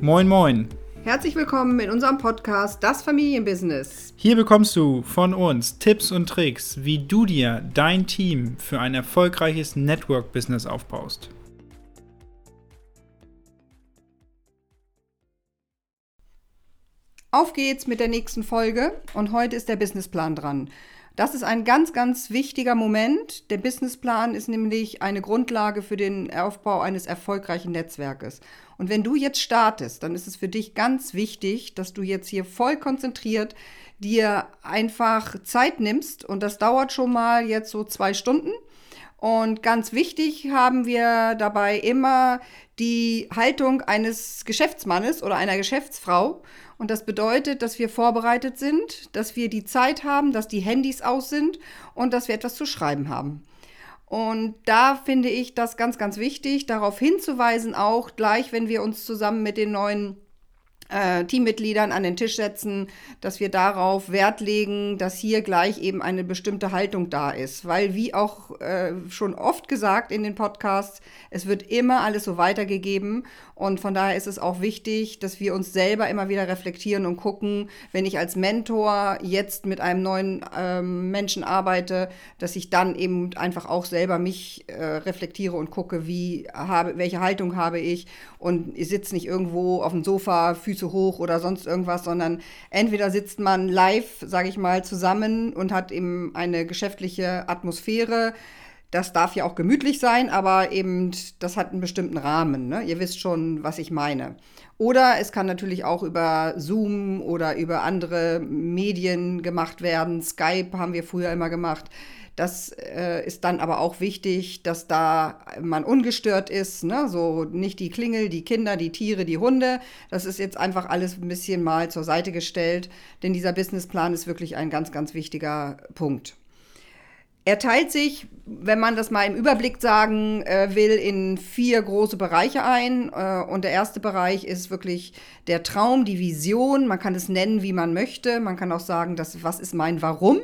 Moin, moin. Herzlich willkommen in unserem Podcast Das Familienbusiness. Hier bekommst du von uns Tipps und Tricks, wie du dir dein Team für ein erfolgreiches Network-Business aufbaust. Auf geht's mit der nächsten Folge und heute ist der Businessplan dran. Das ist ein ganz, ganz wichtiger Moment. Der Businessplan ist nämlich eine Grundlage für den Aufbau eines erfolgreichen Netzwerkes. Und wenn du jetzt startest, dann ist es für dich ganz wichtig, dass du jetzt hier voll konzentriert dir einfach Zeit nimmst. Und das dauert schon mal jetzt so zwei Stunden. Und ganz wichtig haben wir dabei immer die Haltung eines Geschäftsmannes oder einer Geschäftsfrau. Und das bedeutet, dass wir vorbereitet sind, dass wir die Zeit haben, dass die Handys aus sind und dass wir etwas zu schreiben haben. Und da finde ich das ganz, ganz wichtig, darauf hinzuweisen, auch gleich, wenn wir uns zusammen mit den neuen äh, Teammitgliedern an den Tisch setzen, dass wir darauf Wert legen, dass hier gleich eben eine bestimmte Haltung da ist. Weil, wie auch äh, schon oft gesagt in den Podcasts, es wird immer alles so weitergegeben. Und von daher ist es auch wichtig, dass wir uns selber immer wieder reflektieren und gucken, wenn ich als Mentor jetzt mit einem neuen ähm, Menschen arbeite, dass ich dann eben einfach auch selber mich äh, reflektiere und gucke, wie habe, welche Haltung habe ich. Und ich sitze nicht irgendwo auf dem Sofa, Füße Füße hoch oder sonst irgendwas, sondern entweder sitzt man live, sage ich mal, zusammen und hat eben eine geschäftliche Atmosphäre. Das darf ja auch gemütlich sein, aber eben das hat einen bestimmten Rahmen. Ne? Ihr wisst schon, was ich meine. Oder es kann natürlich auch über Zoom oder über andere Medien gemacht werden. Skype haben wir früher immer gemacht. Das äh, ist dann aber auch wichtig, dass da man ungestört ist. Ne? So nicht die Klingel, die Kinder, die Tiere, die Hunde. Das ist jetzt einfach alles ein bisschen mal zur Seite gestellt, denn dieser Businessplan ist wirklich ein ganz, ganz wichtiger Punkt. Er teilt sich, wenn man das mal im Überblick sagen äh, will, in vier große Bereiche ein. Äh, und der erste Bereich ist wirklich der Traum, die Vision. Man kann es nennen, wie man möchte. Man kann auch sagen, dass, was ist mein Warum?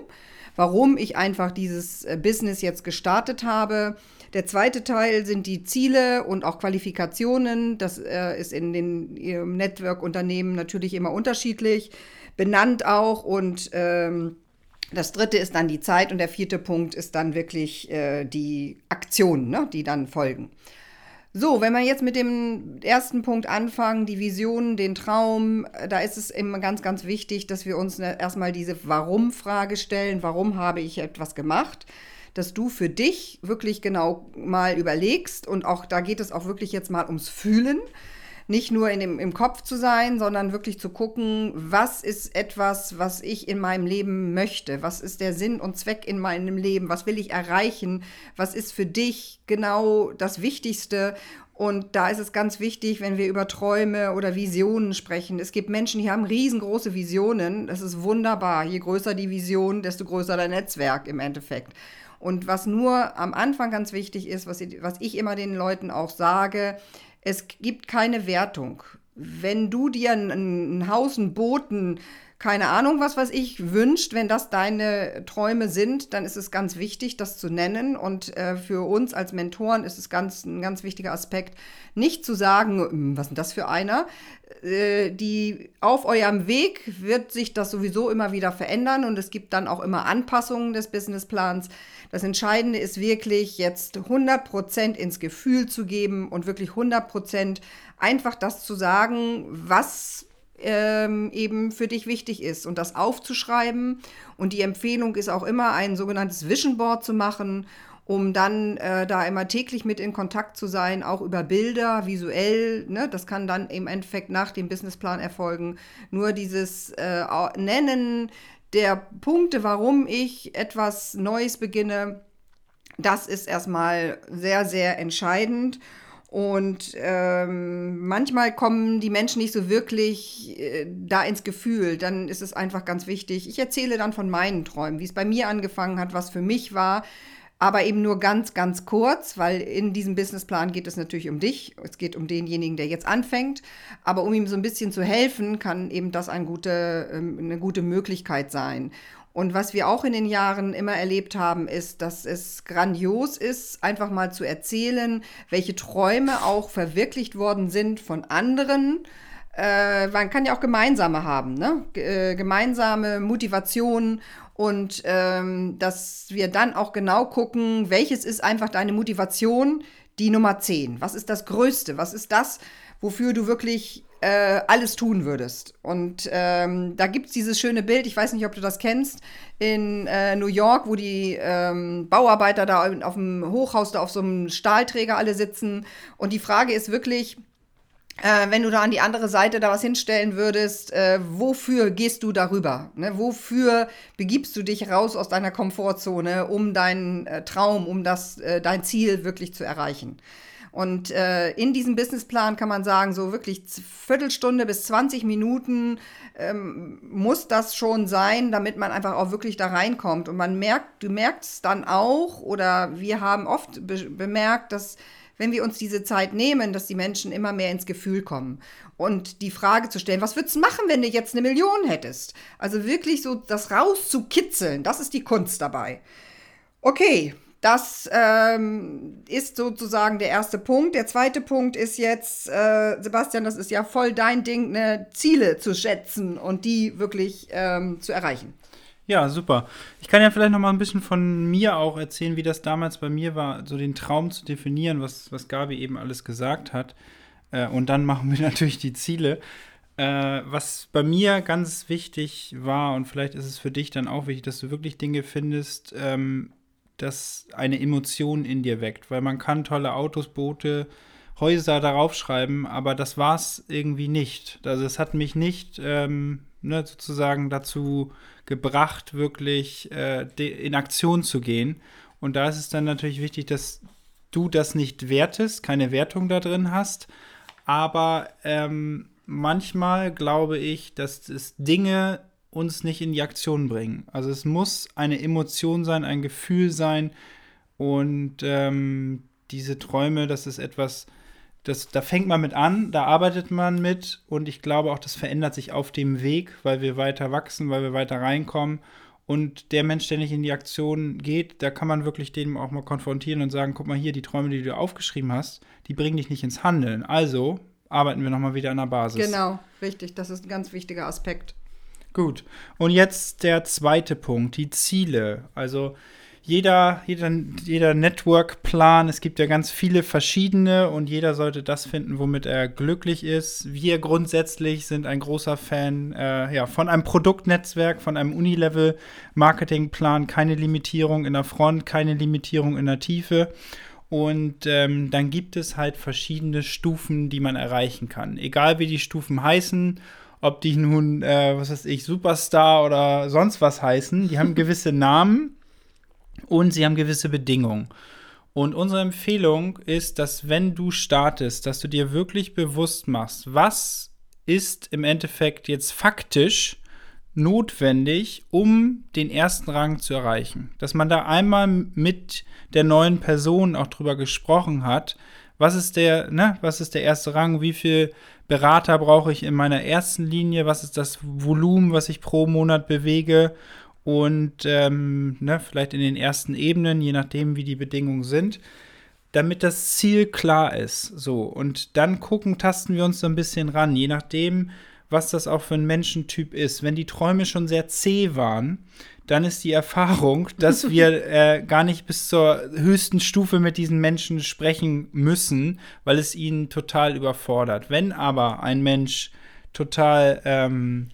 Warum ich einfach dieses äh, Business jetzt gestartet habe. Der zweite Teil sind die Ziele und auch Qualifikationen. Das äh, ist in den Network-Unternehmen natürlich immer unterschiedlich, benannt auch. Und ähm, das dritte ist dann die Zeit und der vierte Punkt ist dann wirklich äh, die Aktionen, ne, die dann folgen. So, wenn wir jetzt mit dem ersten Punkt anfangen, die Vision, den Traum, äh, da ist es immer ganz, ganz wichtig, dass wir uns ne, erstmal diese Warum-Frage stellen. Warum habe ich etwas gemacht? Dass du für dich wirklich genau mal überlegst und auch da geht es auch wirklich jetzt mal ums Fühlen nicht nur in dem, im Kopf zu sein, sondern wirklich zu gucken, was ist etwas, was ich in meinem Leben möchte? Was ist der Sinn und Zweck in meinem Leben? Was will ich erreichen? Was ist für dich genau das Wichtigste? Und da ist es ganz wichtig, wenn wir über Träume oder Visionen sprechen. Es gibt Menschen, die haben riesengroße Visionen. Das ist wunderbar. Je größer die Vision, desto größer dein Netzwerk im Endeffekt. Und was nur am Anfang ganz wichtig ist, was, was ich immer den Leuten auch sage, es gibt keine Wertung. Wenn du dir ein, ein Haus, ein Boot, ein, keine Ahnung, was was ich wünscht, wenn das deine Träume sind, dann ist es ganz wichtig, das zu nennen. Und äh, für uns als Mentoren ist es ganz, ein ganz wichtiger Aspekt, nicht zu sagen, hm, was ist das für einer? Äh, die auf eurem Weg wird sich das sowieso immer wieder verändern und es gibt dann auch immer Anpassungen des Businessplans. Das Entscheidende ist wirklich jetzt 100% ins Gefühl zu geben und wirklich 100% einfach das zu sagen, was ähm, eben für dich wichtig ist und das aufzuschreiben. Und die Empfehlung ist auch immer, ein sogenanntes Vision Board zu machen, um dann äh, da immer täglich mit in Kontakt zu sein, auch über Bilder, visuell. Ne? Das kann dann im Endeffekt nach dem Businessplan erfolgen. Nur dieses äh, Nennen der Punkte, warum ich etwas Neues beginne, das ist erstmal sehr, sehr entscheidend. Und ähm, manchmal kommen die Menschen nicht so wirklich äh, da ins Gefühl. Dann ist es einfach ganz wichtig. Ich erzähle dann von meinen Träumen, wie es bei mir angefangen hat, was für mich war. Aber eben nur ganz, ganz kurz, weil in diesem Businessplan geht es natürlich um dich. Es geht um denjenigen, der jetzt anfängt. Aber um ihm so ein bisschen zu helfen, kann eben das eine gute, ähm, eine gute Möglichkeit sein. Und was wir auch in den Jahren immer erlebt haben, ist, dass es grandios ist, einfach mal zu erzählen, welche Träume auch verwirklicht worden sind von anderen äh, man kann ja auch gemeinsame haben, ne? G äh, gemeinsame Motivation und ähm, dass wir dann auch genau gucken, welches ist einfach deine Motivation, die Nummer 10. Was ist das Größte? Was ist das, wofür du wirklich äh, alles tun würdest? Und ähm, da gibt es dieses schöne Bild, ich weiß nicht, ob du das kennst, in äh, New York, wo die ähm, Bauarbeiter da auf dem Hochhaus da auf so einem Stahlträger alle sitzen. Und die Frage ist wirklich, äh, wenn du da an die andere Seite da was hinstellen würdest, äh, wofür gehst du darüber? Ne? Wofür begibst du dich raus aus deiner Komfortzone, um deinen äh, Traum, um das, äh, dein Ziel wirklich zu erreichen? Und äh, in diesem Businessplan kann man sagen, so wirklich Viertelstunde bis 20 Minuten ähm, muss das schon sein, damit man einfach auch wirklich da reinkommt. Und man merkt, du merkst dann auch, oder wir haben oft be bemerkt, dass wenn wir uns diese Zeit nehmen, dass die Menschen immer mehr ins Gefühl kommen. Und die Frage zu stellen, was würdest du machen, wenn du jetzt eine Million hättest? Also wirklich so das rauszukitzeln, das ist die Kunst dabei. Okay, das ähm, ist sozusagen der erste Punkt. Der zweite Punkt ist jetzt, äh, Sebastian, das ist ja voll dein Ding, ne, Ziele zu schätzen und die wirklich ähm, zu erreichen. Ja, super. Ich kann ja vielleicht noch mal ein bisschen von mir auch erzählen, wie das damals bei mir war, so den Traum zu definieren, was, was Gabi eben alles gesagt hat. Äh, und dann machen wir natürlich die Ziele. Äh, was bei mir ganz wichtig war, und vielleicht ist es für dich dann auch wichtig, dass du wirklich Dinge findest, ähm, das eine Emotion in dir weckt. Weil man kann tolle Autos, Boote, Häuser darauf schreiben, aber das war es irgendwie nicht. Also es hat mich nicht ähm, ne, sozusagen dazu gebracht, wirklich äh, in Aktion zu gehen. Und da ist es dann natürlich wichtig, dass du das nicht wertest, keine Wertung da drin hast. Aber ähm, manchmal glaube ich, dass es Dinge uns nicht in die Aktion bringen. Also es muss eine Emotion sein, ein Gefühl sein. Und ähm, diese Träume, das ist etwas, das, da fängt man mit an, da arbeitet man mit und ich glaube auch, das verändert sich auf dem Weg, weil wir weiter wachsen, weil wir weiter reinkommen. Und der Mensch, der nicht in die Aktion geht, da kann man wirklich den auch mal konfrontieren und sagen, guck mal hier, die Träume, die du aufgeschrieben hast, die bringen dich nicht ins Handeln. Also arbeiten wir nochmal wieder an der Basis. Genau, richtig. Das ist ein ganz wichtiger Aspekt. Gut. Und jetzt der zweite Punkt, die Ziele. Also jeder, jeder, jeder Network-Plan, es gibt ja ganz viele verschiedene und jeder sollte das finden, womit er glücklich ist. Wir grundsätzlich sind ein großer Fan äh, ja, von einem Produktnetzwerk, von einem Unilevel-Marketing-Plan, keine Limitierung in der Front, keine Limitierung in der Tiefe. Und ähm, dann gibt es halt verschiedene Stufen, die man erreichen kann. Egal wie die Stufen heißen, ob die nun, äh, was weiß ich, Superstar oder sonst was heißen, die haben gewisse Namen und sie haben gewisse Bedingungen. Und unsere Empfehlung ist, dass wenn du startest, dass du dir wirklich bewusst machst, was ist im Endeffekt jetzt faktisch notwendig, um den ersten Rang zu erreichen. Dass man da einmal mit der neuen Person auch drüber gesprochen hat, was ist der, ne, was ist der erste Rang, wie viel Berater brauche ich in meiner ersten Linie, was ist das Volumen, was ich pro Monat bewege und ähm, ne, vielleicht in den ersten Ebenen, je nachdem, wie die Bedingungen sind, damit das Ziel klar ist. So, und dann gucken, tasten wir uns so ein bisschen ran, je nachdem, was das auch für ein Menschentyp ist. Wenn die Träume schon sehr zäh waren, dann ist die Erfahrung, dass wir äh, gar nicht bis zur höchsten Stufe mit diesen Menschen sprechen müssen, weil es ihn total überfordert. Wenn aber ein Mensch total ähm,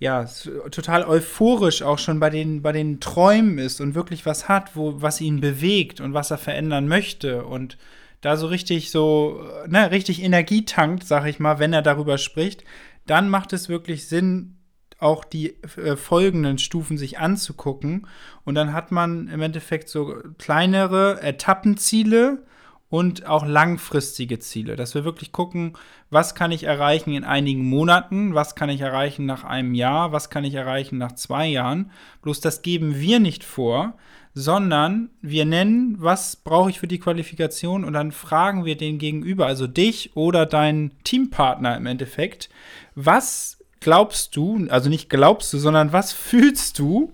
ja, total euphorisch auch schon bei den, bei den Träumen ist und wirklich was hat, wo, was ihn bewegt und was er verändern möchte und da so richtig so, ne, richtig Energie tankt, sag ich mal, wenn er darüber spricht, dann macht es wirklich Sinn, auch die äh, folgenden Stufen sich anzugucken. Und dann hat man im Endeffekt so kleinere Etappenziele, und auch langfristige Ziele, dass wir wirklich gucken, was kann ich erreichen in einigen Monaten, was kann ich erreichen nach einem Jahr, was kann ich erreichen nach zwei Jahren. Bloß das geben wir nicht vor, sondern wir nennen, was brauche ich für die Qualifikation und dann fragen wir den Gegenüber, also dich oder deinen Teampartner im Endeffekt, was glaubst du, also nicht glaubst du, sondern was fühlst du,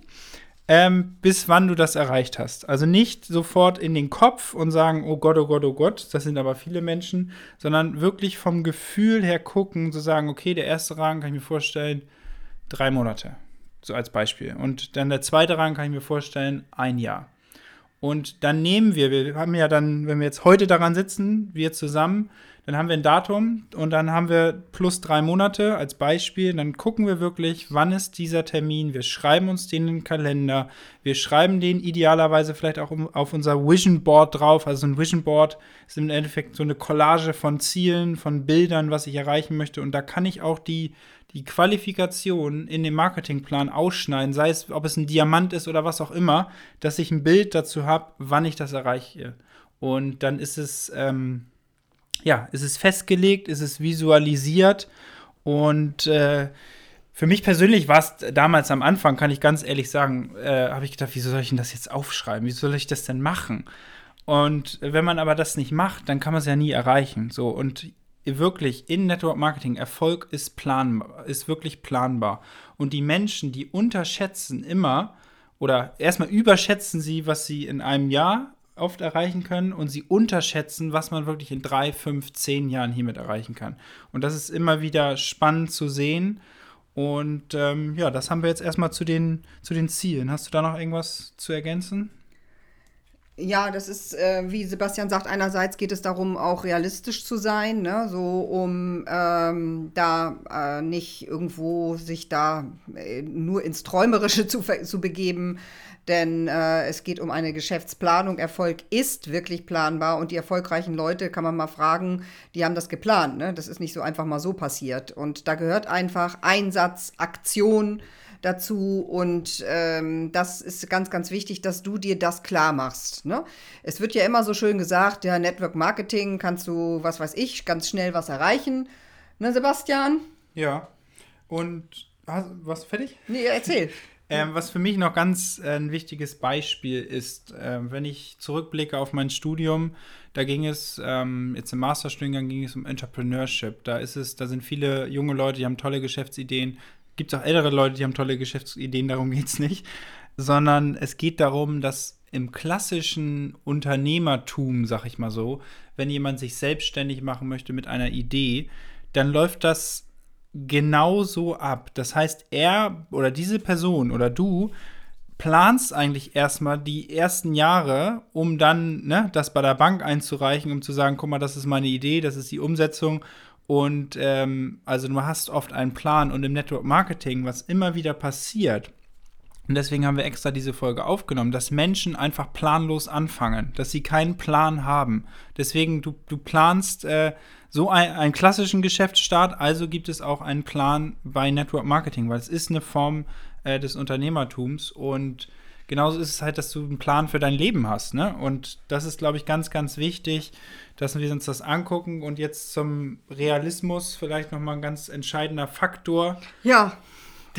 ähm, bis wann du das erreicht hast. Also nicht sofort in den Kopf und sagen, oh Gott, oh Gott, oh Gott, das sind aber viele Menschen, sondern wirklich vom Gefühl her gucken, zu sagen, okay, der erste Rang kann ich mir vorstellen, drei Monate, so als Beispiel. Und dann der zweite Rang kann ich mir vorstellen, ein Jahr. Und dann nehmen wir, wir haben ja dann, wenn wir jetzt heute daran sitzen, wir zusammen, dann haben wir ein Datum und dann haben wir plus drei Monate als Beispiel. Dann gucken wir wirklich, wann ist dieser Termin. Wir schreiben uns den in den Kalender. Wir schreiben den idealerweise vielleicht auch auf unser Vision Board drauf. Also ein Vision Board ist im Endeffekt so eine Collage von Zielen, von Bildern, was ich erreichen möchte. Und da kann ich auch die, die Qualifikation in dem Marketingplan ausschneiden, sei es, ob es ein Diamant ist oder was auch immer, dass ich ein Bild dazu habe, wann ich das erreiche. Und dann ist es ähm, ja, es ist festgelegt, es ist visualisiert und äh, für mich persönlich war es damals am Anfang, kann ich ganz ehrlich sagen, äh, habe ich gedacht, wieso soll ich denn das jetzt aufschreiben? Wie soll ich das denn machen? Und wenn man aber das nicht macht, dann kann man es ja nie erreichen. So und wirklich in Network Marketing Erfolg ist planbar, ist wirklich planbar. Und die Menschen, die unterschätzen immer oder erstmal überschätzen sie, was sie in einem Jahr oft erreichen können und sie unterschätzen, was man wirklich in drei, fünf, zehn Jahren hiermit erreichen kann. Und das ist immer wieder spannend zu sehen. Und ähm, ja, das haben wir jetzt erstmal zu den, zu den Zielen. Hast du da noch irgendwas zu ergänzen? Ja, das ist, äh, wie Sebastian sagt, einerseits geht es darum, auch realistisch zu sein, ne? so um ähm, da äh, nicht irgendwo sich da äh, nur ins Träumerische zu, zu begeben, denn äh, es geht um eine Geschäftsplanung. Erfolg ist wirklich planbar und die erfolgreichen Leute, kann man mal fragen, die haben das geplant. Ne? Das ist nicht so einfach mal so passiert. Und da gehört einfach Einsatz, Aktion dazu und ähm, das ist ganz, ganz wichtig, dass du dir das klar machst. Ne? Es wird ja immer so schön gesagt, ja, Network Marketing kannst du, was weiß ich, ganz schnell was erreichen. Ne, Sebastian? Ja. Und was fertig? Nee, erzähl. Ähm, was für mich noch ganz äh, ein wichtiges Beispiel ist, äh, wenn ich zurückblicke auf mein Studium, da ging es, ähm, jetzt im Masterstudiengang ging es um Entrepreneurship. Da ist es, da sind viele junge Leute, die haben tolle Geschäftsideen. Gibt es auch ältere Leute, die haben tolle Geschäftsideen, darum geht es nicht. Sondern es geht darum, dass im klassischen Unternehmertum, sag ich mal so, wenn jemand sich selbstständig machen möchte mit einer Idee, dann läuft das genauso ab. Das heißt, er oder diese Person oder du planst eigentlich erstmal die ersten Jahre, um dann ne, das bei der Bank einzureichen, um zu sagen, guck mal, das ist meine Idee, das ist die Umsetzung. Und ähm, also du hast oft einen Plan und im Network Marketing, was immer wieder passiert, und deswegen haben wir extra diese Folge aufgenommen, dass Menschen einfach planlos anfangen, dass sie keinen Plan haben. Deswegen, du, du planst äh, so ein, einen klassischen Geschäftsstart, also gibt es auch einen Plan bei Network Marketing, weil es ist eine Form äh, des Unternehmertums und genauso ist es halt, dass du einen Plan für dein Leben hast. Ne? Und das ist, glaube ich, ganz, ganz wichtig, dass wir uns das angucken. Und jetzt zum Realismus vielleicht nochmal ein ganz entscheidender Faktor. Ja.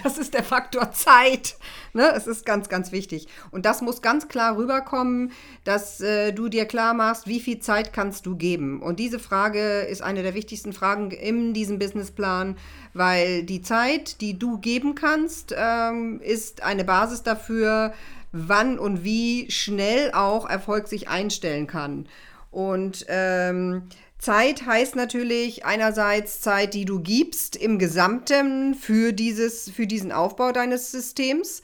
Das ist der Faktor Zeit. Ne? Es ist ganz, ganz wichtig. Und das muss ganz klar rüberkommen, dass äh, du dir klar machst, wie viel Zeit kannst du geben. Und diese Frage ist eine der wichtigsten Fragen in diesem Businessplan, weil die Zeit, die du geben kannst, ähm, ist eine Basis dafür, wann und wie schnell auch Erfolg sich einstellen kann. Und ähm, Zeit heißt natürlich einerseits Zeit, die du gibst im Gesamten für, dieses, für diesen Aufbau deines Systems.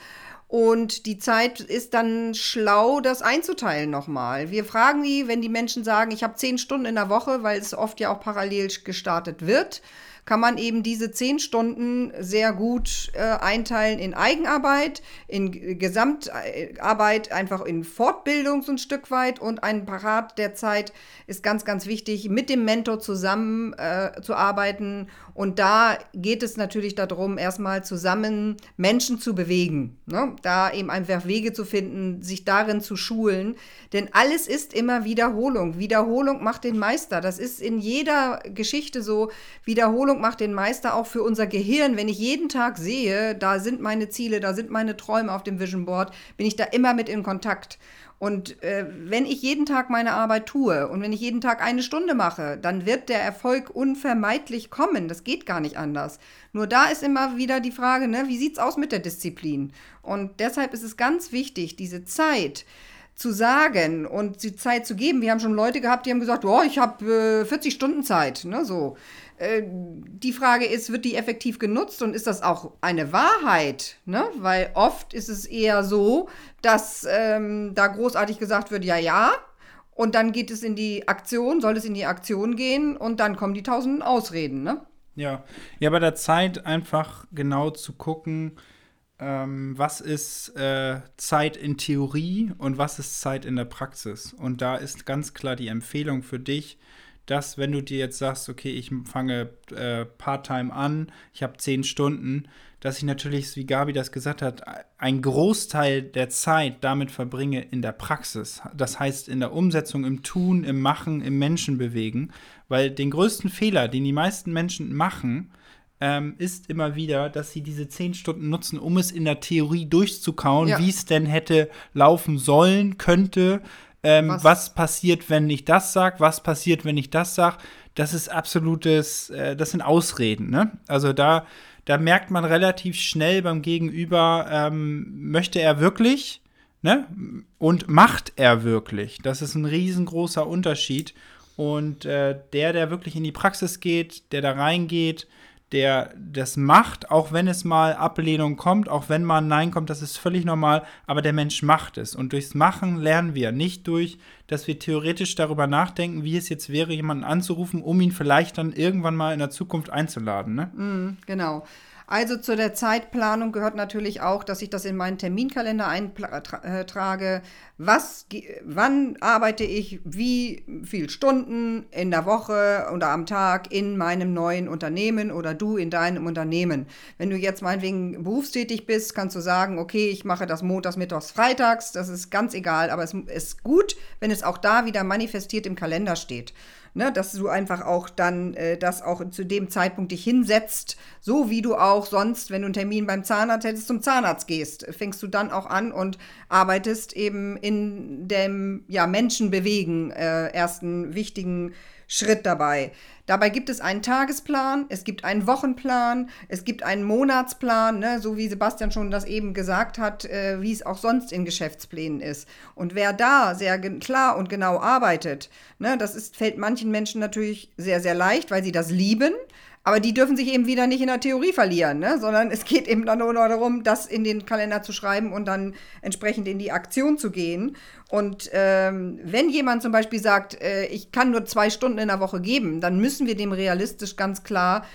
Und die Zeit ist dann schlau, das einzuteilen nochmal. Wir fragen die, wenn die Menschen sagen, ich habe zehn Stunden in der Woche, weil es oft ja auch parallel gestartet wird kann man eben diese zehn Stunden sehr gut äh, einteilen in Eigenarbeit, in Gesamtarbeit, einfach in Fortbildung so ein Stück weit und ein Parat der Zeit ist ganz, ganz wichtig, mit dem Mentor zusammen äh, zu arbeiten. Und da geht es natürlich darum, erstmal zusammen Menschen zu bewegen, ne? da eben einfach Wege zu finden, sich darin zu schulen. Denn alles ist immer Wiederholung. Wiederholung macht den Meister. Das ist in jeder Geschichte so. Wiederholung Wiederholung macht den Meister auch für unser Gehirn. Wenn ich jeden Tag sehe, da sind meine Ziele, da sind meine Träume auf dem Vision Board, bin ich da immer mit in Kontakt. Und äh, wenn ich jeden Tag meine Arbeit tue und wenn ich jeden Tag eine Stunde mache, dann wird der Erfolg unvermeidlich kommen. Das geht gar nicht anders. Nur da ist immer wieder die Frage, ne, wie sieht es aus mit der Disziplin? Und deshalb ist es ganz wichtig, diese Zeit zu sagen und die Zeit zu geben. Wir haben schon Leute gehabt, die haben gesagt, oh, ich habe äh, 40 Stunden Zeit. Ne, so. Äh, die Frage ist, wird die effektiv genutzt und ist das auch eine Wahrheit? Ne? Weil oft ist es eher so, dass ähm, da großartig gesagt wird, ja, ja, und dann geht es in die Aktion, soll es in die Aktion gehen und dann kommen die tausenden Ausreden, ne? Ja, ja, bei der Zeit einfach genau zu gucken, ähm, was ist äh, Zeit in Theorie und was ist Zeit in der Praxis. Und da ist ganz klar die Empfehlung für dich, dass wenn du dir jetzt sagst, okay, ich fange äh, Part-Time an, ich habe zehn Stunden, dass ich natürlich, wie Gabi das gesagt hat, einen Großteil der Zeit damit verbringe in der Praxis. Das heißt in der Umsetzung, im Tun, im Machen, im Menschenbewegen. Weil den größten Fehler, den die meisten Menschen machen, ähm, ist immer wieder, dass sie diese zehn Stunden nutzen, um es in der Theorie durchzukauen, ja. wie es denn hätte laufen sollen, könnte. Ähm, was? was? passiert, wenn ich das sage? Was passiert, wenn ich das sage? Das ist absolutes, äh, das sind Ausreden. Ne? Also da, da merkt man relativ schnell beim Gegenüber, ähm, möchte er wirklich ne? und macht er wirklich. Das ist ein riesengroßer Unterschied. Und äh, der, der wirklich in die Praxis geht, der da reingeht, der das macht, auch wenn es mal Ablehnung kommt, auch wenn mal ein Nein kommt, das ist völlig normal, aber der Mensch macht es. Und durchs Machen lernen wir, nicht durch, dass wir theoretisch darüber nachdenken, wie es jetzt wäre, jemanden anzurufen, um ihn vielleicht dann irgendwann mal in der Zukunft einzuladen. Ne? Mm, genau. Also zu der Zeitplanung gehört natürlich auch, dass ich das in meinen Terminkalender eintrage. Was, wann arbeite ich, wie viele Stunden in der Woche oder am Tag in meinem neuen Unternehmen oder du in deinem Unternehmen. Wenn du jetzt meinetwegen berufstätig bist, kannst du sagen, okay, ich mache das montags, mittwochs, freitags. Das ist ganz egal, aber es ist gut, wenn es auch da wieder manifestiert im Kalender steht ne, dass du einfach auch dann äh, das auch zu dem Zeitpunkt dich hinsetzt, so wie du auch sonst, wenn du einen Termin beim Zahnarzt hättest, zum Zahnarzt gehst, fängst du dann auch an und arbeitest eben in dem ja, Menschenbewegen äh, ersten wichtigen Schritt dabei. Dabei gibt es einen Tagesplan, es gibt einen Wochenplan, es gibt einen Monatsplan, ne, so wie Sebastian schon das eben gesagt hat, äh, wie es auch sonst in Geschäftsplänen ist. Und wer da sehr klar und genau arbeitet, ne, das ist, fällt manchen Menschen natürlich sehr, sehr leicht, weil sie das lieben. Aber die dürfen sich eben wieder nicht in der Theorie verlieren, ne? sondern es geht eben dann nur darum, das in den Kalender zu schreiben und dann entsprechend in die Aktion zu gehen. Und ähm, wenn jemand zum Beispiel sagt, äh, ich kann nur zwei Stunden in der Woche geben, dann müssen wir dem realistisch ganz klar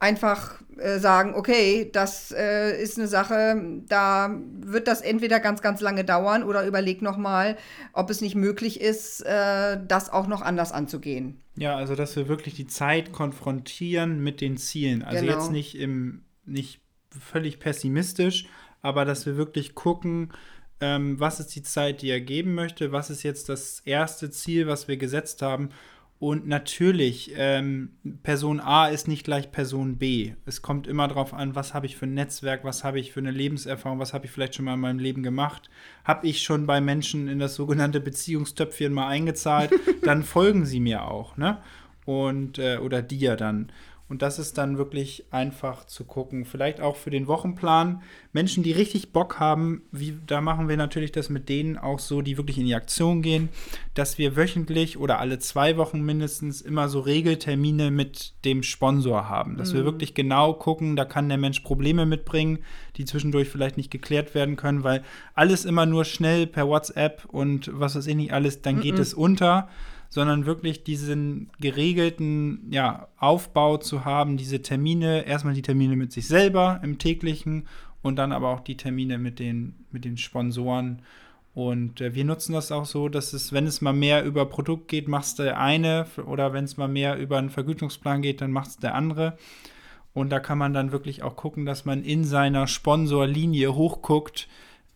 einfach äh, sagen, okay, das äh, ist eine Sache, da wird das entweder ganz, ganz lange dauern oder überleg noch mal, ob es nicht möglich ist, äh, das auch noch anders anzugehen. Ja, also dass wir wirklich die Zeit konfrontieren mit den Zielen. Also genau. jetzt nicht im nicht völlig pessimistisch, aber dass wir wirklich gucken, ähm, was ist die Zeit, die er geben möchte, was ist jetzt das erste Ziel, was wir gesetzt haben und natürlich, ähm, Person A ist nicht gleich Person B. Es kommt immer darauf an, was habe ich für ein Netzwerk, was habe ich für eine Lebenserfahrung, was habe ich vielleicht schon mal in meinem Leben gemacht. Habe ich schon bei Menschen in das sogenannte Beziehungstöpfchen mal eingezahlt, dann folgen sie mir auch, ne? Und, äh, oder dir dann. Und das ist dann wirklich einfach zu gucken. Vielleicht auch für den Wochenplan. Menschen, die richtig Bock haben, wie, da machen wir natürlich das mit denen auch so, die wirklich in die Aktion gehen, dass wir wöchentlich oder alle zwei Wochen mindestens immer so Regeltermine mit dem Sponsor haben. Dass mhm. wir wirklich genau gucken, da kann der Mensch Probleme mitbringen, die zwischendurch vielleicht nicht geklärt werden können, weil alles immer nur schnell per WhatsApp und was weiß ich nicht alles, dann mhm. geht es unter sondern wirklich diesen geregelten ja, Aufbau zu haben, diese Termine, erstmal die Termine mit sich selber im täglichen und dann aber auch die Termine mit den, mit den Sponsoren. Und äh, wir nutzen das auch so, dass es, wenn es mal mehr über Produkt geht, machst der eine oder wenn es mal mehr über einen Vergütungsplan geht, dann macht es der andere. Und da kann man dann wirklich auch gucken, dass man in seiner Sponsorlinie hochguckt,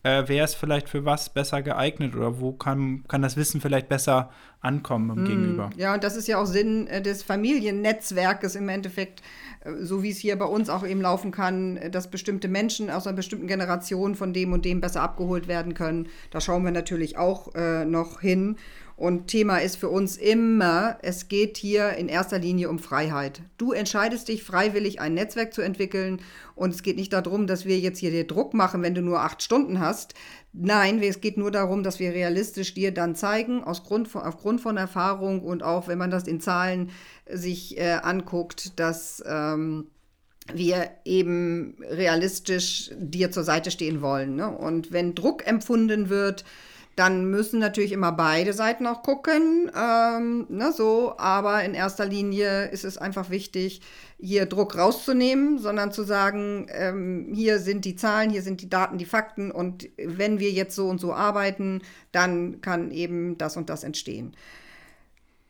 äh, wer ist vielleicht für was besser geeignet oder wo kann, kann das Wissen vielleicht besser ankommen mm, Gegenüber. Ja, und das ist ja auch Sinn äh, des Familiennetzwerkes im Endeffekt, äh, so wie es hier bei uns auch eben laufen kann, äh, dass bestimmte Menschen aus einer bestimmten Generation von dem und dem besser abgeholt werden können. Da schauen wir natürlich auch äh, noch hin. Und Thema ist für uns immer, es geht hier in erster Linie um Freiheit. Du entscheidest dich freiwillig, ein Netzwerk zu entwickeln. Und es geht nicht darum, dass wir jetzt hier dir Druck machen, wenn du nur acht Stunden hast. Nein, es geht nur darum, dass wir realistisch dir dann zeigen, aus Grund von, aufgrund von Erfahrung und auch wenn man das in Zahlen sich äh, anguckt, dass ähm, wir eben realistisch dir zur Seite stehen wollen. Ne? Und wenn Druck empfunden wird, dann müssen natürlich immer beide Seiten auch gucken, ähm, ne, so, aber in erster Linie ist es einfach wichtig, hier Druck rauszunehmen, sondern zu sagen, ähm, hier sind die Zahlen, hier sind die Daten, die Fakten und wenn wir jetzt so und so arbeiten, dann kann eben das und das entstehen.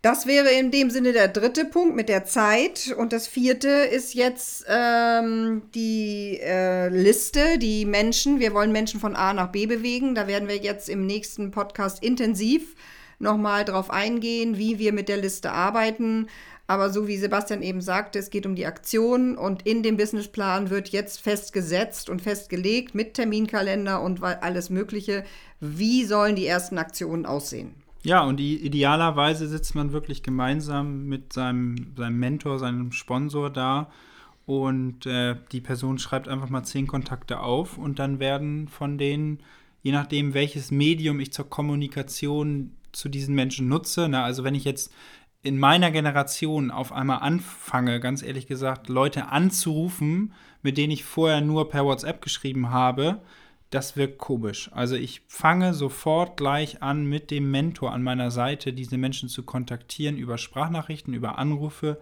Das wäre in dem Sinne der dritte Punkt mit der Zeit. Und das vierte ist jetzt ähm, die äh, Liste, die Menschen. Wir wollen Menschen von A nach B bewegen. Da werden wir jetzt im nächsten Podcast intensiv nochmal drauf eingehen, wie wir mit der Liste arbeiten. Aber so wie Sebastian eben sagte, es geht um die Aktion und in dem Businessplan wird jetzt festgesetzt und festgelegt mit Terminkalender und alles Mögliche, wie sollen die ersten Aktionen aussehen. Ja, und idealerweise sitzt man wirklich gemeinsam mit seinem, seinem Mentor, seinem Sponsor da und äh, die Person schreibt einfach mal zehn Kontakte auf und dann werden von denen, je nachdem, welches Medium ich zur Kommunikation zu diesen Menschen nutze, na, also wenn ich jetzt in meiner Generation auf einmal anfange, ganz ehrlich gesagt, Leute anzurufen, mit denen ich vorher nur per WhatsApp geschrieben habe, das wirkt komisch. Also ich fange sofort gleich an, mit dem Mentor an meiner Seite diese Menschen zu kontaktieren über Sprachnachrichten, über Anrufe,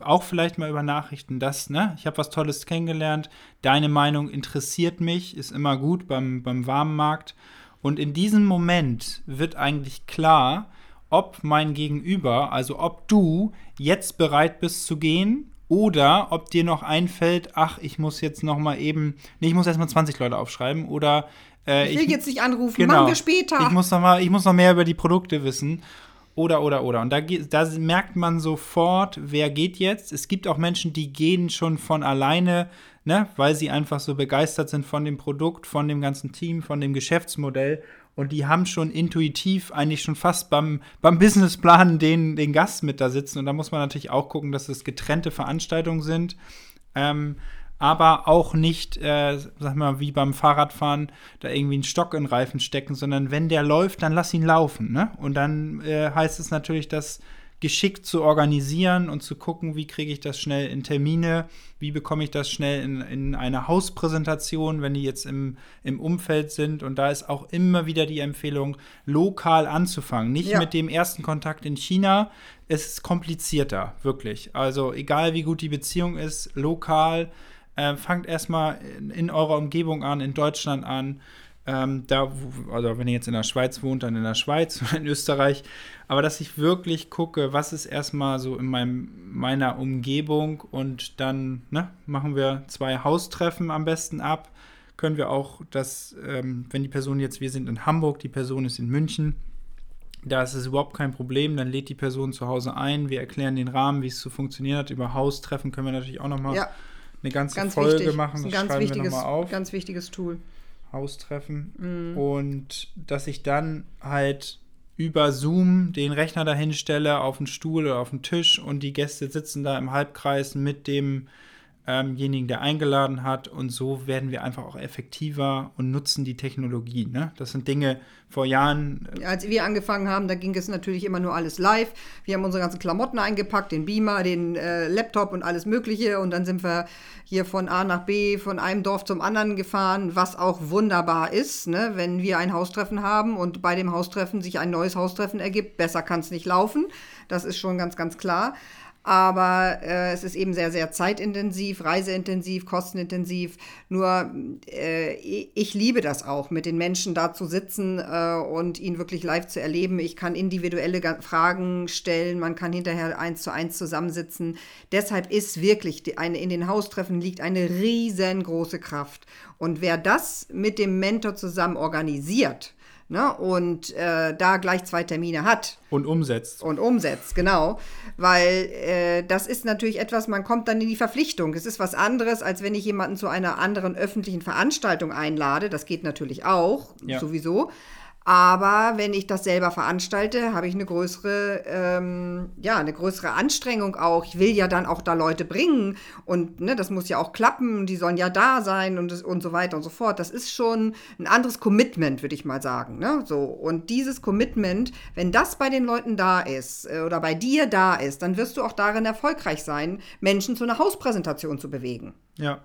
auch vielleicht mal über Nachrichten, das, ne, ich habe was Tolles kennengelernt, deine Meinung interessiert mich, ist immer gut beim, beim warmen Markt. Und in diesem Moment wird eigentlich klar, ob mein Gegenüber, also ob du jetzt bereit bist zu gehen oder ob dir noch einfällt, ach, ich muss jetzt noch mal eben, nee, ich muss erstmal 20 Leute aufschreiben oder äh, ich will ich, jetzt nicht anrufen, genau, machen wir später. Ich muss noch mal, ich muss noch mehr über die Produkte wissen. Oder, oder, oder. Und da, da merkt man sofort, wer geht jetzt. Es gibt auch Menschen, die gehen schon von alleine, ne, weil sie einfach so begeistert sind von dem Produkt, von dem ganzen Team, von dem Geschäftsmodell und die haben schon intuitiv eigentlich schon fast beim, beim Businessplan den, den Gast mit da sitzen. Und da muss man natürlich auch gucken, dass es getrennte Veranstaltungen sind. Ähm, aber auch nicht, äh, sag mal, wie beim Fahrradfahren, da irgendwie einen Stock in den Reifen stecken, sondern wenn der läuft, dann lass ihn laufen. Ne? Und dann äh, heißt es natürlich, dass geschickt zu organisieren und zu gucken, wie kriege ich das schnell in Termine, wie bekomme ich das schnell in, in eine Hauspräsentation, wenn die jetzt im, im Umfeld sind. Und da ist auch immer wieder die Empfehlung, lokal anzufangen. Nicht ja. mit dem ersten Kontakt in China. Es ist komplizierter, wirklich. Also egal wie gut die Beziehung ist, lokal. Äh, fangt erstmal in, in eurer Umgebung an, in Deutschland an. Ähm, da, also wenn ihr jetzt in der Schweiz wohnt, dann in der Schweiz oder in Österreich. Aber dass ich wirklich gucke, was ist erstmal so in meinem, meiner Umgebung und dann ne, machen wir zwei Haustreffen am besten ab. Können wir auch das, ähm, wenn die Person jetzt, wir sind in Hamburg, die Person ist in München, da ist es überhaupt kein Problem, dann lädt die Person zu Hause ein, wir erklären den Rahmen, wie es zu funktionieren hat. Über Haustreffen können wir natürlich auch nochmal ja. eine ganze ganz Folge wichtig. machen. Das, das ganz schreiben wir nochmal auf. Ganz wichtiges Tool. Haustreffen. Mhm. Und dass ich dann halt über Zoom den Rechner dahin stelle, auf den Stuhl oder auf den Tisch und die Gäste sitzen da im Halbkreis mit dem demjenigen, der eingeladen hat. Und so werden wir einfach auch effektiver und nutzen die Technologie. Ne? Das sind Dinge vor Jahren. Äh Als wir angefangen haben, da ging es natürlich immer nur alles live. Wir haben unsere ganzen Klamotten eingepackt, den Beamer, den äh, Laptop und alles Mögliche. Und dann sind wir hier von A nach B, von einem Dorf zum anderen gefahren, was auch wunderbar ist, ne? wenn wir ein Haustreffen haben und bei dem Haustreffen sich ein neues Haustreffen ergibt. Besser kann es nicht laufen. Das ist schon ganz, ganz klar. Aber äh, es ist eben sehr, sehr zeitintensiv, reiseintensiv, kostenintensiv. Nur äh, ich liebe das auch, mit den Menschen da zu sitzen äh, und ihn wirklich live zu erleben. Ich kann individuelle Fragen stellen, man kann hinterher eins zu eins zusammensitzen. Deshalb ist wirklich die, eine, in den Haustreffen liegt eine riesengroße Kraft. Und wer das mit dem Mentor zusammen organisiert, ne, und äh, da gleich zwei Termine hat. Und umsetzt. Und umsetzt, genau. Weil äh, das ist natürlich etwas, man kommt dann in die Verpflichtung. Es ist was anderes, als wenn ich jemanden zu einer anderen öffentlichen Veranstaltung einlade. Das geht natürlich auch, ja. sowieso. Aber wenn ich das selber veranstalte, habe ich eine größere, ähm, ja, eine größere Anstrengung auch. Ich will ja dann auch da Leute bringen und ne, das muss ja auch klappen. Die sollen ja da sein und, und so weiter und so fort. Das ist schon ein anderes Commitment, würde ich mal sagen. Ne? So und dieses Commitment, wenn das bei den Leuten da ist äh, oder bei dir da ist, dann wirst du auch darin erfolgreich sein, Menschen zu einer Hauspräsentation zu bewegen. Ja,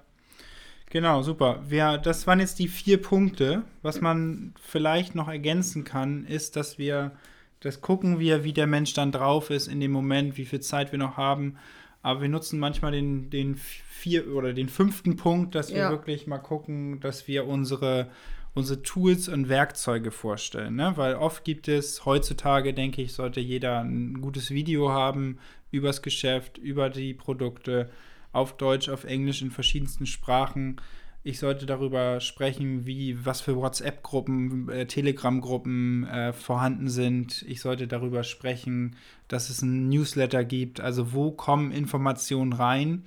Genau, super. Wir, das waren jetzt die vier Punkte. Was man vielleicht noch ergänzen kann, ist, dass wir das gucken wir, wie der Mensch dann drauf ist in dem Moment, wie viel Zeit wir noch haben. Aber wir nutzen manchmal den, den vier oder den fünften Punkt, dass wir ja. wirklich mal gucken, dass wir unsere, unsere Tools und Werkzeuge vorstellen. Ne? Weil oft gibt es, heutzutage denke ich, sollte jeder ein gutes Video haben übers Geschäft, über die Produkte auf Deutsch, auf Englisch, in verschiedensten Sprachen. Ich sollte darüber sprechen, wie, was für WhatsApp-Gruppen, äh, Telegram-Gruppen äh, vorhanden sind. Ich sollte darüber sprechen, dass es ein Newsletter gibt. Also wo kommen Informationen rein?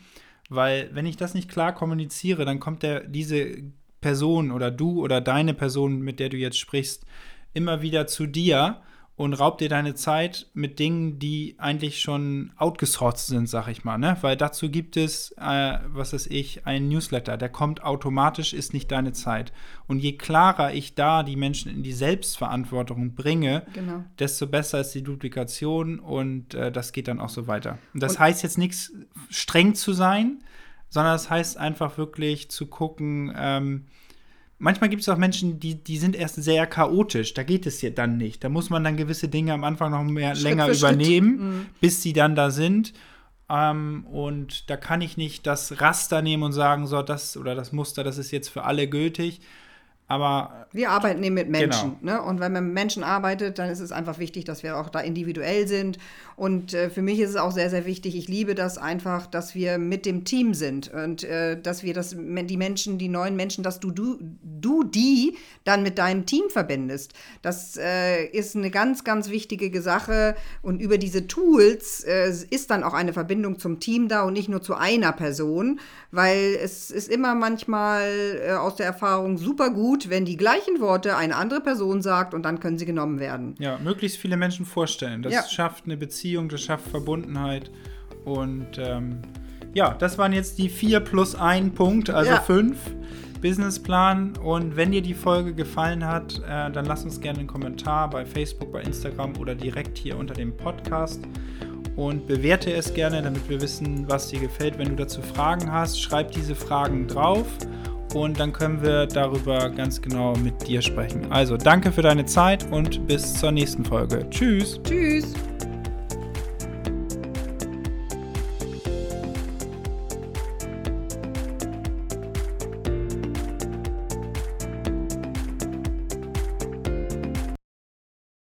Weil wenn ich das nicht klar kommuniziere, dann kommt der, diese Person oder du oder deine Person, mit der du jetzt sprichst, immer wieder zu dir und raubt dir deine Zeit mit Dingen, die eigentlich schon outgesourced sind, sag ich mal, ne? Weil dazu gibt es, äh, was weiß ich, einen Newsletter, der kommt automatisch, ist nicht deine Zeit. Und je klarer ich da die Menschen in die Selbstverantwortung bringe, genau. desto besser ist die Duplikation und äh, das geht dann auch so weiter. Und das und heißt jetzt nichts streng zu sein, sondern das heißt einfach wirklich zu gucken, ähm, manchmal gibt es auch Menschen, die, die sind erst sehr chaotisch. Da geht es ja dann nicht. Da muss man dann gewisse Dinge am Anfang noch mehr Schritt länger übernehmen, mhm. bis sie dann da sind. Ähm, und da kann ich nicht das Raster nehmen und sagen, so, das oder das Muster, das ist jetzt für alle gültig. Aber wir arbeiten eben mit Menschen. Genau. Ne? Und wenn man mit Menschen arbeitet, dann ist es einfach wichtig, dass wir auch da individuell sind. Und äh, für mich ist es auch sehr, sehr wichtig, ich liebe das einfach, dass wir mit dem Team sind und äh, dass wir das, die Menschen, die neuen Menschen, dass du, du, du die dann mit deinem Team verbindest. Das äh, ist eine ganz, ganz wichtige Sache. Und über diese Tools äh, ist dann auch eine Verbindung zum Team da und nicht nur zu einer Person, weil es ist immer manchmal äh, aus der Erfahrung super gut, gut, wenn die gleichen Worte eine andere Person sagt und dann können sie genommen werden. Ja, möglichst viele Menschen vorstellen. Das ja. schafft eine Beziehung, das schafft Verbundenheit. Und ähm, ja, das waren jetzt die 4 plus 1 Punkt, also 5. Ja. Businessplan. Und wenn dir die Folge gefallen hat, äh, dann lass uns gerne einen Kommentar bei Facebook, bei Instagram oder direkt hier unter dem Podcast. Und bewerte es gerne, damit wir wissen, was dir gefällt. Wenn du dazu Fragen hast, schreib diese Fragen drauf und dann können wir darüber ganz genau mit dir sprechen. Also danke für deine Zeit und bis zur nächsten Folge. Tschüss. Tschüss.